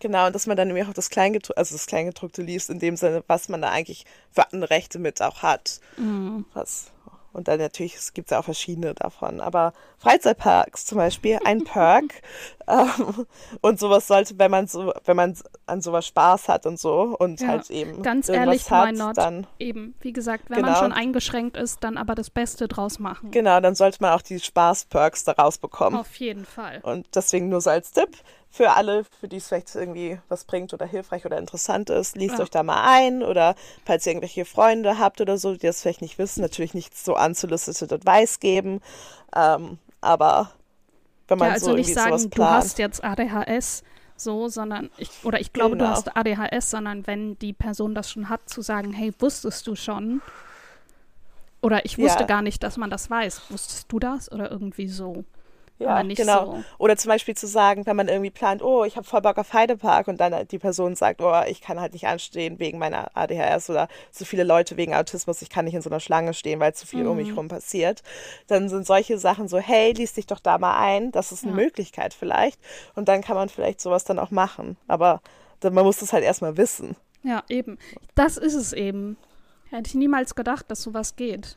Genau, und dass man dann nämlich auch das Kleingedruckte, also das Kleingedruckte liest, in dem Sinne, was man da eigentlich für andere Rechte mit auch hat. Mhm. Was, und dann natürlich, es gibt ja auch verschiedene davon. Aber Freizeitparks zum Beispiel, ein Perk. ähm, und sowas sollte, wenn man so, wenn man an sowas Spaß hat und so und ja, halt eben. Ganz ehrlich, hat, not? dann. Eben, wie gesagt, wenn genau. man schon eingeschränkt ist, dann aber das Beste draus machen. Genau, dann sollte man auch die Spaß-Perks daraus bekommen. Auf jeden Fall. Und deswegen nur so als Tipp für alle, für die es vielleicht irgendwie was bringt oder hilfreich oder interessant ist, liest ja. euch da mal ein oder falls ihr irgendwelche Freunde habt oder so, die das vielleicht nicht wissen, natürlich nicht so unsolicited Advice geben, ähm, aber wenn man ja, also so nicht sagen, du hast jetzt ADHS, so, sondern ich, oder ich glaube, genau. du hast ADHS, sondern wenn die Person das schon hat, zu sagen, hey, wusstest du schon? Oder ich wusste ja. gar nicht, dass man das weiß. Wusstest du das? Oder irgendwie so. Ja, genau. So. Oder zum Beispiel zu sagen, wenn man irgendwie plant, oh, ich habe voll Bock auf Heidepark und dann die Person sagt, oh, ich kann halt nicht anstehen wegen meiner ADHS oder so viele Leute wegen Autismus, ich kann nicht in so einer Schlange stehen, weil zu viel mhm. um mich mhm. rum passiert. Dann sind solche Sachen so, hey, lies dich doch da mal ein, das ist eine ja. Möglichkeit vielleicht. Und dann kann man vielleicht sowas dann auch machen. Aber man muss das halt erstmal wissen. Ja, eben. Das ist es eben. Hätte ich niemals gedacht, dass sowas geht.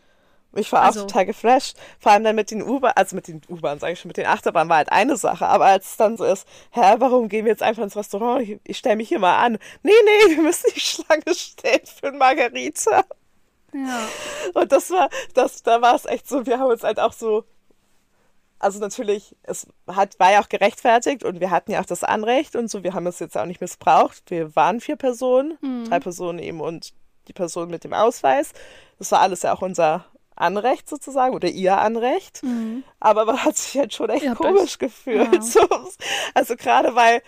Ich war also. auch total geflasht. Vor allem dann mit den U-Bahn, also mit den U-Bahn, sage ich schon, mit den Achterbahnen war halt eine Sache. Aber als es dann so ist, hä, warum gehen wir jetzt einfach ins Restaurant? Ich, ich stelle mich hier mal an. Nee, nee, wir müssen die Schlange stehen für ein Margarita. Ja. Und das war, das, da war es echt so, wir haben uns halt auch so, also natürlich, es hat, war ja auch gerechtfertigt und wir hatten ja auch das Anrecht und so, wir haben es jetzt auch nicht missbraucht. Wir waren vier Personen, mhm. drei Personen eben und die Person mit dem Ausweis. Das war alles ja auch unser Anrecht sozusagen oder ihr Anrecht. Mhm. Aber man hat sich halt schon echt ja, komisch gefühlt. Ja. So, also gerade weil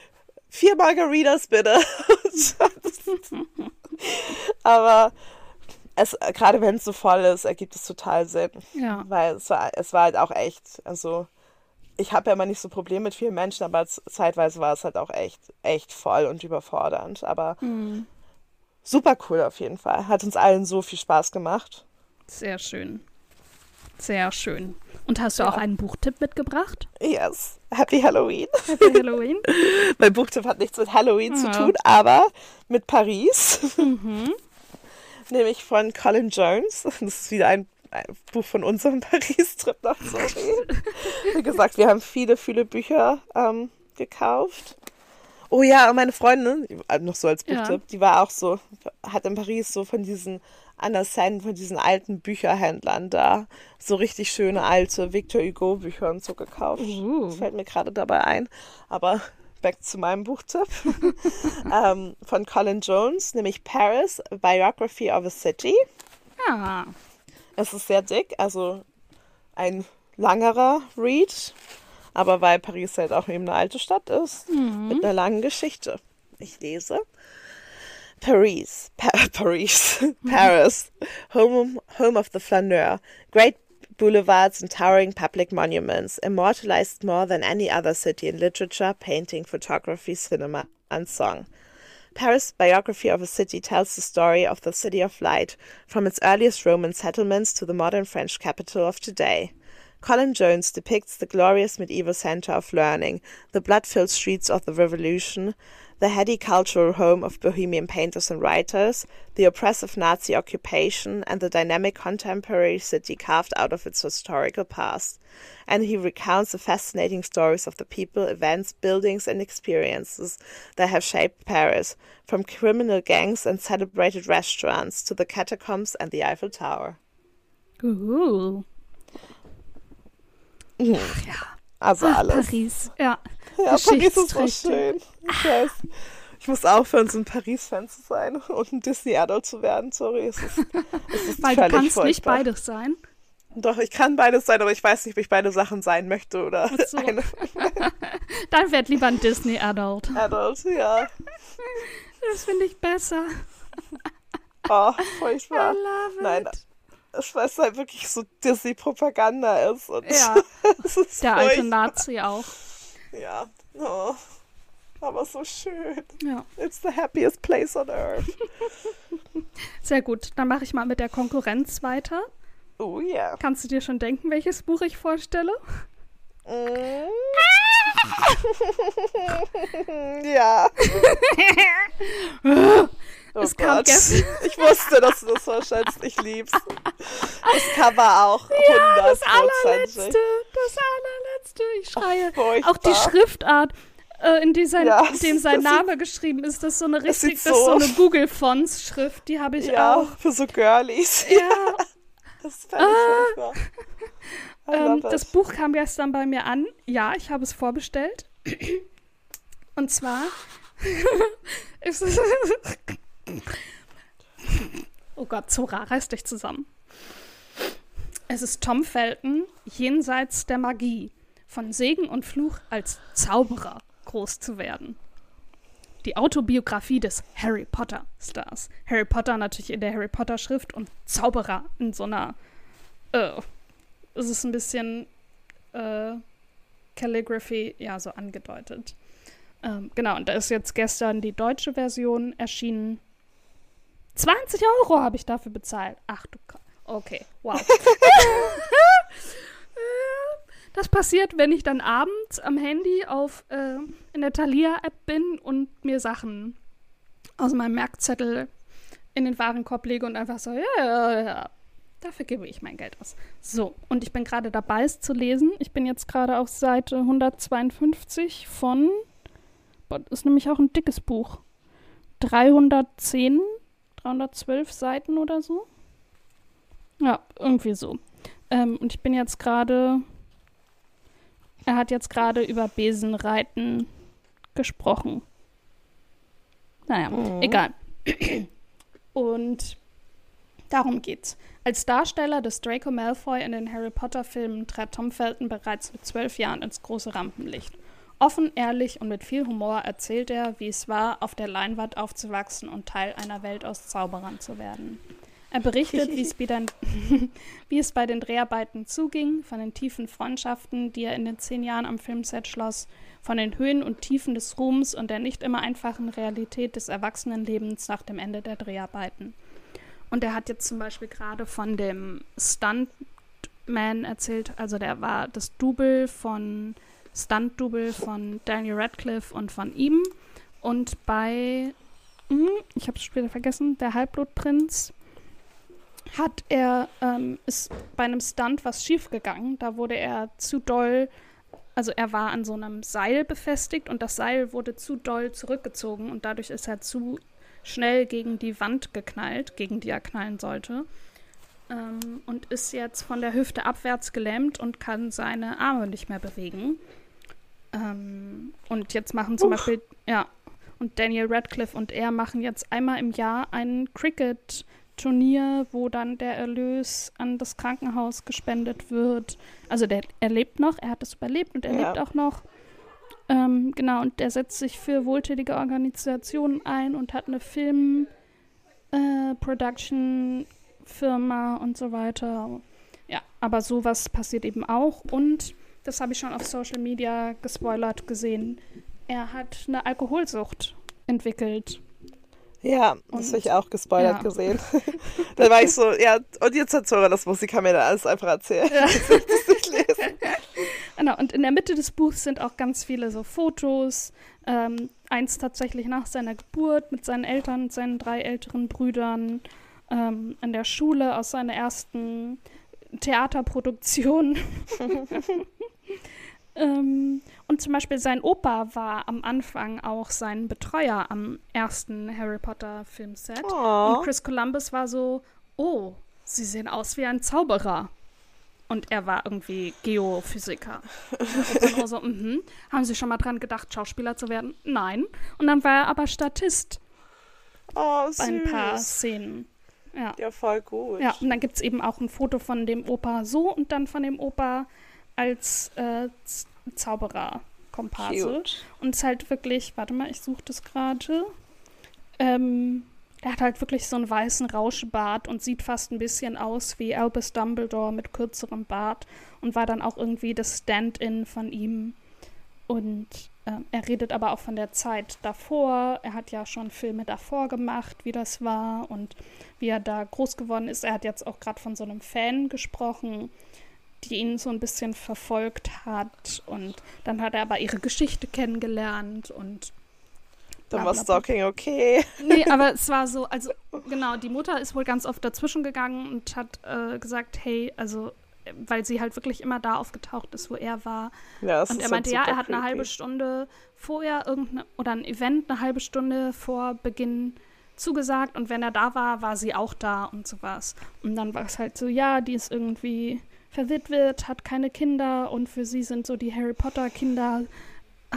vier Margaritas bitte. Aber es, gerade wenn es so voll ist, ergibt es total Sinn. Ja. Weil es war, es war halt auch echt, also ich habe ja immer nicht so Probleme mit vielen Menschen, aber zeitweise war es halt auch echt, echt voll und überfordernd. Aber mhm. super cool auf jeden Fall. Hat uns allen so viel Spaß gemacht. Sehr schön. Sehr schön. Und hast du ja. auch einen Buchtipp mitgebracht? Yes. Happy Halloween. Happy Halloween. mein Buchtipp hat nichts mit Halloween ja. zu tun, aber mit Paris. Mhm. Nämlich von Colin Jones. Das ist wieder ein, ein Buch von unserem Paris-Trip nach Sorry. Wie gesagt, wir haben viele, viele Bücher ähm, gekauft. Oh ja, und meine Freundin, äh, noch so als Buchtipp, ja. die war auch so, hat in Paris so von diesen an der Seine von diesen alten Bücherhändlern da so richtig schöne alte Victor Hugo Bücher und so gekauft. Uh. Das fällt mir gerade dabei ein. Aber back zu meinem Buchtipp ähm, von Colin Jones, nämlich Paris, Biography of a City. Ja. Es ist sehr dick, also ein langerer Read, aber weil Paris halt auch eben eine alte Stadt ist, mhm. mit einer langen Geschichte. Ich lese. Paris, pa Paris, Paris, home, home of the flaneur, great boulevards and towering public monuments, immortalized more than any other city in literature, painting, photography, cinema, and song. Paris' biography of a city tells the story of the City of Light, from its earliest Roman settlements to the modern French capital of today. Colin Jones depicts the glorious medieval center of learning, the blood filled streets of the Revolution, the heady cultural home of Bohemian painters and writers, the oppressive Nazi occupation, and the dynamic contemporary city carved out of its historical past. And he recounts the fascinating stories of the people, events, buildings, and experiences that have shaped Paris, from criminal gangs and celebrated restaurants to the catacombs and the Eiffel Tower. Ooh. Ja. Also Ach, alles. Paris, ja. Ja, Paris ist so schön. Ich weiß. Ich muss aufhören, so ein Paris-Fan zu sein und ein Disney-Adult zu werden. Sorry, es ist, es ist Weil du kannst furchtbar. nicht beides sein. Doch, ich kann beides sein, aber ich weiß nicht, ob ich beide Sachen sein möchte oder so. eine. Dann werd lieber ein Disney-Adult. Adult, ja. Das finde ich besser. Oh, furchtbar. I love it. Nein, ich weiß halt wirklich so Disney-Propaganda ist. Und ja, ist der alte Nazi auch. Ja, oh. aber so schön. Ja. It's the happiest place on earth. Sehr gut, dann mache ich mal mit der Konkurrenz weiter. Oh ja. Yeah. Kannst du dir schon denken, welches Buch ich vorstelle? Mm. ja. Oh es kam gestern. Ich wusste, dass du das vorstellst. Ich lieb's. Das Cover auch. Ja, das allerletzte. Das allerletzte. Ich schreie. Oh, auch die Schriftart, äh, in, die sein, ja, in dem sein Name sieht, geschrieben ist, das ist so eine richtig, das, ist so eine Google-Fonts-Schrift. Die habe ich ja, auch. für so Girlies. Ja. das ist ah. ähm, Das Buch kam gestern bei mir an. Ja, ich habe es vorbestellt. Und zwar ist es Oh Gott, Zora, reiß dich zusammen. Es ist Tom Felton, jenseits der Magie, von Segen und Fluch als Zauberer groß zu werden. Die Autobiografie des Harry Potter Stars. Harry Potter natürlich in der Harry Potter Schrift und Zauberer in so einer. Äh, es ist ein bisschen äh, Calligraphy, ja, so angedeutet. Ähm, genau, und da ist jetzt gestern die deutsche Version erschienen 20 Euro habe ich dafür bezahlt. Ach du Gott. Okay, wow. das passiert, wenn ich dann abends am Handy auf äh, in der Thalia-App bin und mir Sachen aus meinem Merkzettel in den Warenkorb lege und einfach so, ja, ja, ja. Dafür gebe ich mein Geld aus. So, und ich bin gerade dabei, es zu lesen. Ich bin jetzt gerade auf Seite 152 von, das ist nämlich auch ein dickes Buch, 310 312 Seiten oder so. Ja, irgendwie so. Ähm, und ich bin jetzt gerade. Er hat jetzt gerade über Besenreiten gesprochen. Naja, mhm. egal. Und darum geht's. Als Darsteller des Draco Malfoy in den Harry Potter-Filmen trat Tom Felton bereits mit zwölf Jahren ins große Rampenlicht. Offen, ehrlich und mit viel Humor erzählt er, wie es war, auf der Leinwand aufzuwachsen und Teil einer Welt aus Zauberern zu werden. Er berichtet, wie es, bei den Dreharbeiten zuging, von den tiefen Freundschaften, die er in den zehn Jahren am Filmset schloss, von den Höhen und Tiefen des Ruhms und der nicht immer einfachen Realität des Erwachsenenlebens nach dem Ende der Dreharbeiten. Und er hat jetzt zum Beispiel gerade von dem Stuntman erzählt, also der war das Double von Stunt-Double von Daniel Radcliffe und von ihm. Und bei, hm, ich habe es später vergessen, der Halbblutprinz hat er, ähm, ist bei einem Stunt was schiefgegangen. Da wurde er zu doll, also er war an so einem Seil befestigt und das Seil wurde zu doll zurückgezogen und dadurch ist er zu schnell gegen die Wand geknallt, gegen die er knallen sollte. Ähm, und ist jetzt von der Hüfte abwärts gelähmt und kann seine Arme nicht mehr bewegen. Ähm, und jetzt machen zum Uff. Beispiel, ja, und Daniel Radcliffe und er machen jetzt einmal im Jahr ein Cricket-Turnier, wo dann der Erlös an das Krankenhaus gespendet wird. Also der, er lebt noch, er hat es überlebt und er ja. lebt auch noch. Ähm, genau, und der setzt sich für wohltätige Organisationen ein und hat eine Film-Production-Firma äh, und so weiter. Ja, aber sowas passiert eben auch. Und das habe ich schon auf Social Media gespoilert gesehen. Er hat eine Alkoholsucht entwickelt. Ja, das habe ich auch gespoilert ja. gesehen. da war ich so, ja, und jetzt hat Zora das Musik, kann mir da alles einfach erzählen. Ja. Das nicht lesen. Genau, und in der Mitte des Buchs sind auch ganz viele so Fotos. Ähm, eins tatsächlich nach seiner Geburt mit seinen Eltern und seinen drei älteren Brüdern. Ähm, in der Schule aus seiner ersten Theaterproduktion. Ähm, und zum Beispiel sein Opa war am Anfang auch sein Betreuer am ersten Harry Potter Filmset. Oh. Und Chris Columbus war so, oh, sie sehen aus wie ein Zauberer. Und er war irgendwie Geophysiker. Und so, mm Haben Sie schon mal dran gedacht, Schauspieler zu werden? Nein. Und dann war er aber Statist. Oh, süß. Bei ein paar Szenen. Ja. ja, voll gut. Ja, und dann gibt es eben auch ein Foto von dem Opa so und dann von dem Opa als äh, Zauberer-Komparse. Und es ist halt wirklich, warte mal, ich suche das gerade. Ähm, er hat halt wirklich so einen weißen Rauschbart und sieht fast ein bisschen aus wie Albus Dumbledore mit kürzerem Bart und war dann auch irgendwie das Stand-in von ihm. Und äh, er redet aber auch von der Zeit davor. Er hat ja schon Filme davor gemacht, wie das war und wie er da groß geworden ist. Er hat jetzt auch gerade von so einem Fan gesprochen, die ihn so ein bisschen verfolgt hat. Und dann hat er aber ihre Geschichte kennengelernt und. Dann war Stalking okay. Nee, aber es war so, also genau, die Mutter ist wohl ganz oft dazwischen gegangen und hat äh, gesagt, hey, also weil sie halt wirklich immer da aufgetaucht ist, wo er war. Ja, und er meinte, ja, er hat eine halbe Stunde vorher irgendeine oder ein Event eine halbe Stunde vor Beginn zugesagt und wenn er da war, war sie auch da und sowas. Und dann war es halt so, ja, die ist irgendwie verwitwet, hat keine Kinder und für sie sind so die Harry Potter Kinder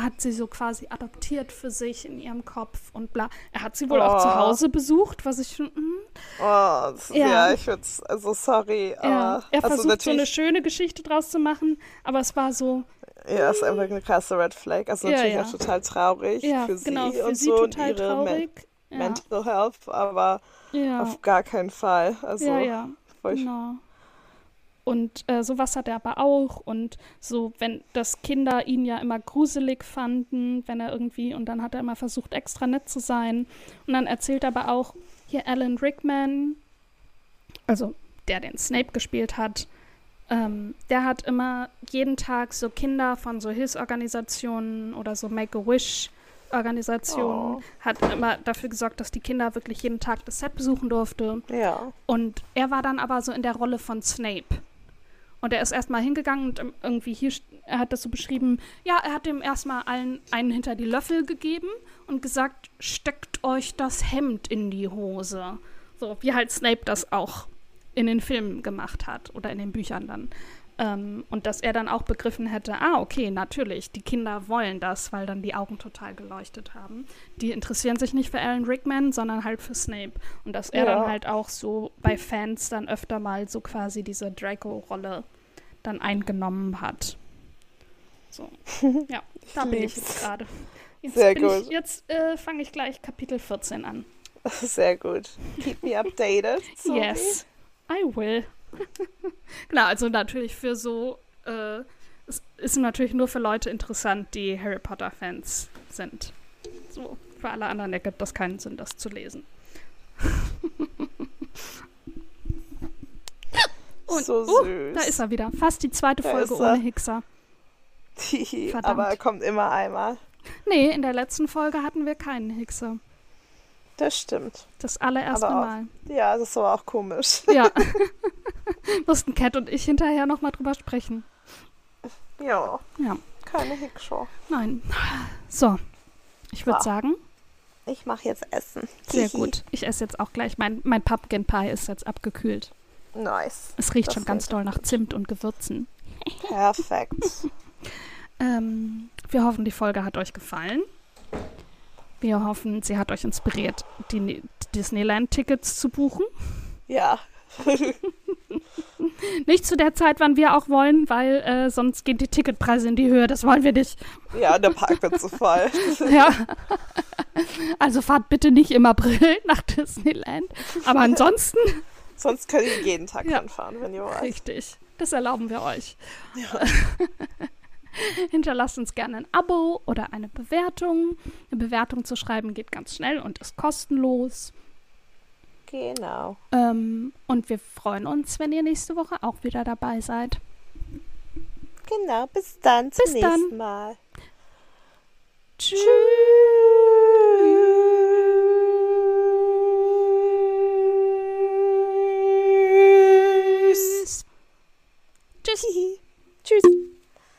hat sie so quasi adoptiert für sich in ihrem Kopf und bla. Er hat sie wohl oh. auch zu oh. Hause besucht, was ich schon. Mm. Oh, ja. ja, ich würde also sorry. Ja. er also versucht so eine schöne Geschichte draus zu machen, aber es war so. Ja, ist einfach eine krasse Red Flag. Also natürlich ja, ja. auch total traurig für genau, sie für und sie so total und ihre traurig. Men Mental Health, aber auf gar keinen Fall. Also, ja, ja. Genau. Und äh, sowas hat er aber auch. Und so, wenn das Kinder ihn ja immer gruselig fanden, wenn er irgendwie, und dann hat er immer versucht, extra nett zu sein. Und dann erzählt er aber auch, hier Alan Rickman, also der den Snape gespielt hat, ähm, der hat immer jeden Tag so Kinder von so Hilfsorganisationen oder so Make-A-Wish Organisation oh. hat immer dafür gesorgt, dass die Kinder wirklich jeden Tag das Set besuchen durfte. Ja. Und er war dann aber so in der Rolle von Snape. Und er ist erstmal hingegangen und irgendwie hier, er hat das so beschrieben, ja, er hat dem erstmal allen einen hinter die Löffel gegeben und gesagt, steckt euch das Hemd in die Hose. So, wie halt Snape das auch in den Filmen gemacht hat oder in den Büchern dann. Ähm, und dass er dann auch begriffen hätte, ah, okay, natürlich, die Kinder wollen das, weil dann die Augen total geleuchtet haben. Die interessieren sich nicht für Alan Rickman, sondern halt für Snape. Und dass er ja. dann halt auch so bei Fans dann öfter mal so quasi diese Draco-Rolle dann eingenommen hat. So, ja, da bin ich jetzt gerade. Jetzt Sehr gut. Ich, jetzt äh, fange ich gleich Kapitel 14 an. Sehr gut. Keep me updated. Sophie. Yes, I will. Genau, also natürlich für so, äh, es ist natürlich nur für Leute interessant, die Harry Potter-Fans sind. So, für alle anderen ergibt das keinen Sinn, das zu lesen. Und, so uh, süß. da ist er wieder. Fast die zweite Da Folge ohne Hickser. Verdammt. Aber er kommt immer einmal. Nee, in der letzten Folge hatten wir keinen Hickser. Das stimmt. Das allererste Aber auch- Mal. Ja, das war auch komisch. Ja. Mussten Cat und ich hinterher nochmal drüber sprechen. ja, Ja. keine Hickshow. Nein. So. Ich würde Wow. sagen, Ich mache jetzt Essen. sehr gut. Ich esse jetzt auch gleich. Mein, mein Pumpkin Pie ist jetzt abgekühlt. Nice. Es riecht Das schon ganz doll nach Zimt und Gewürzen. Perfekt. Ähm, wir hoffen, die Folge hat euch gefallen. Wir hoffen, sie hat euch inspiriert, die Ne- Disneyland-Tickets zu buchen. ja, Nicht zu der Zeit, wann wir auch wollen, weil äh, sonst gehen die Ticketpreise in die Höhe. Das wollen wir nicht. ja, der Park wird zu voll. Ja. Also fahrt bitte nicht im April nach Disneyland. Aber ansonsten, Sonst könnt ihr jeden Tag Ja. hinfahren, wenn ihr wollt. richtig. Das erlauben wir euch. Hinterlasst uns gerne ein Abo oder eine Bewertung. Eine Bewertung zu schreiben geht ganz schnell und ist kostenlos. Genau. Ähm, und wir freuen uns, wenn ihr nächste Woche auch wieder dabei seid. Genau, bis dann zum bis nächsten dann. Mal. Tschüss. Tschüss. Tschüss. Tschüss.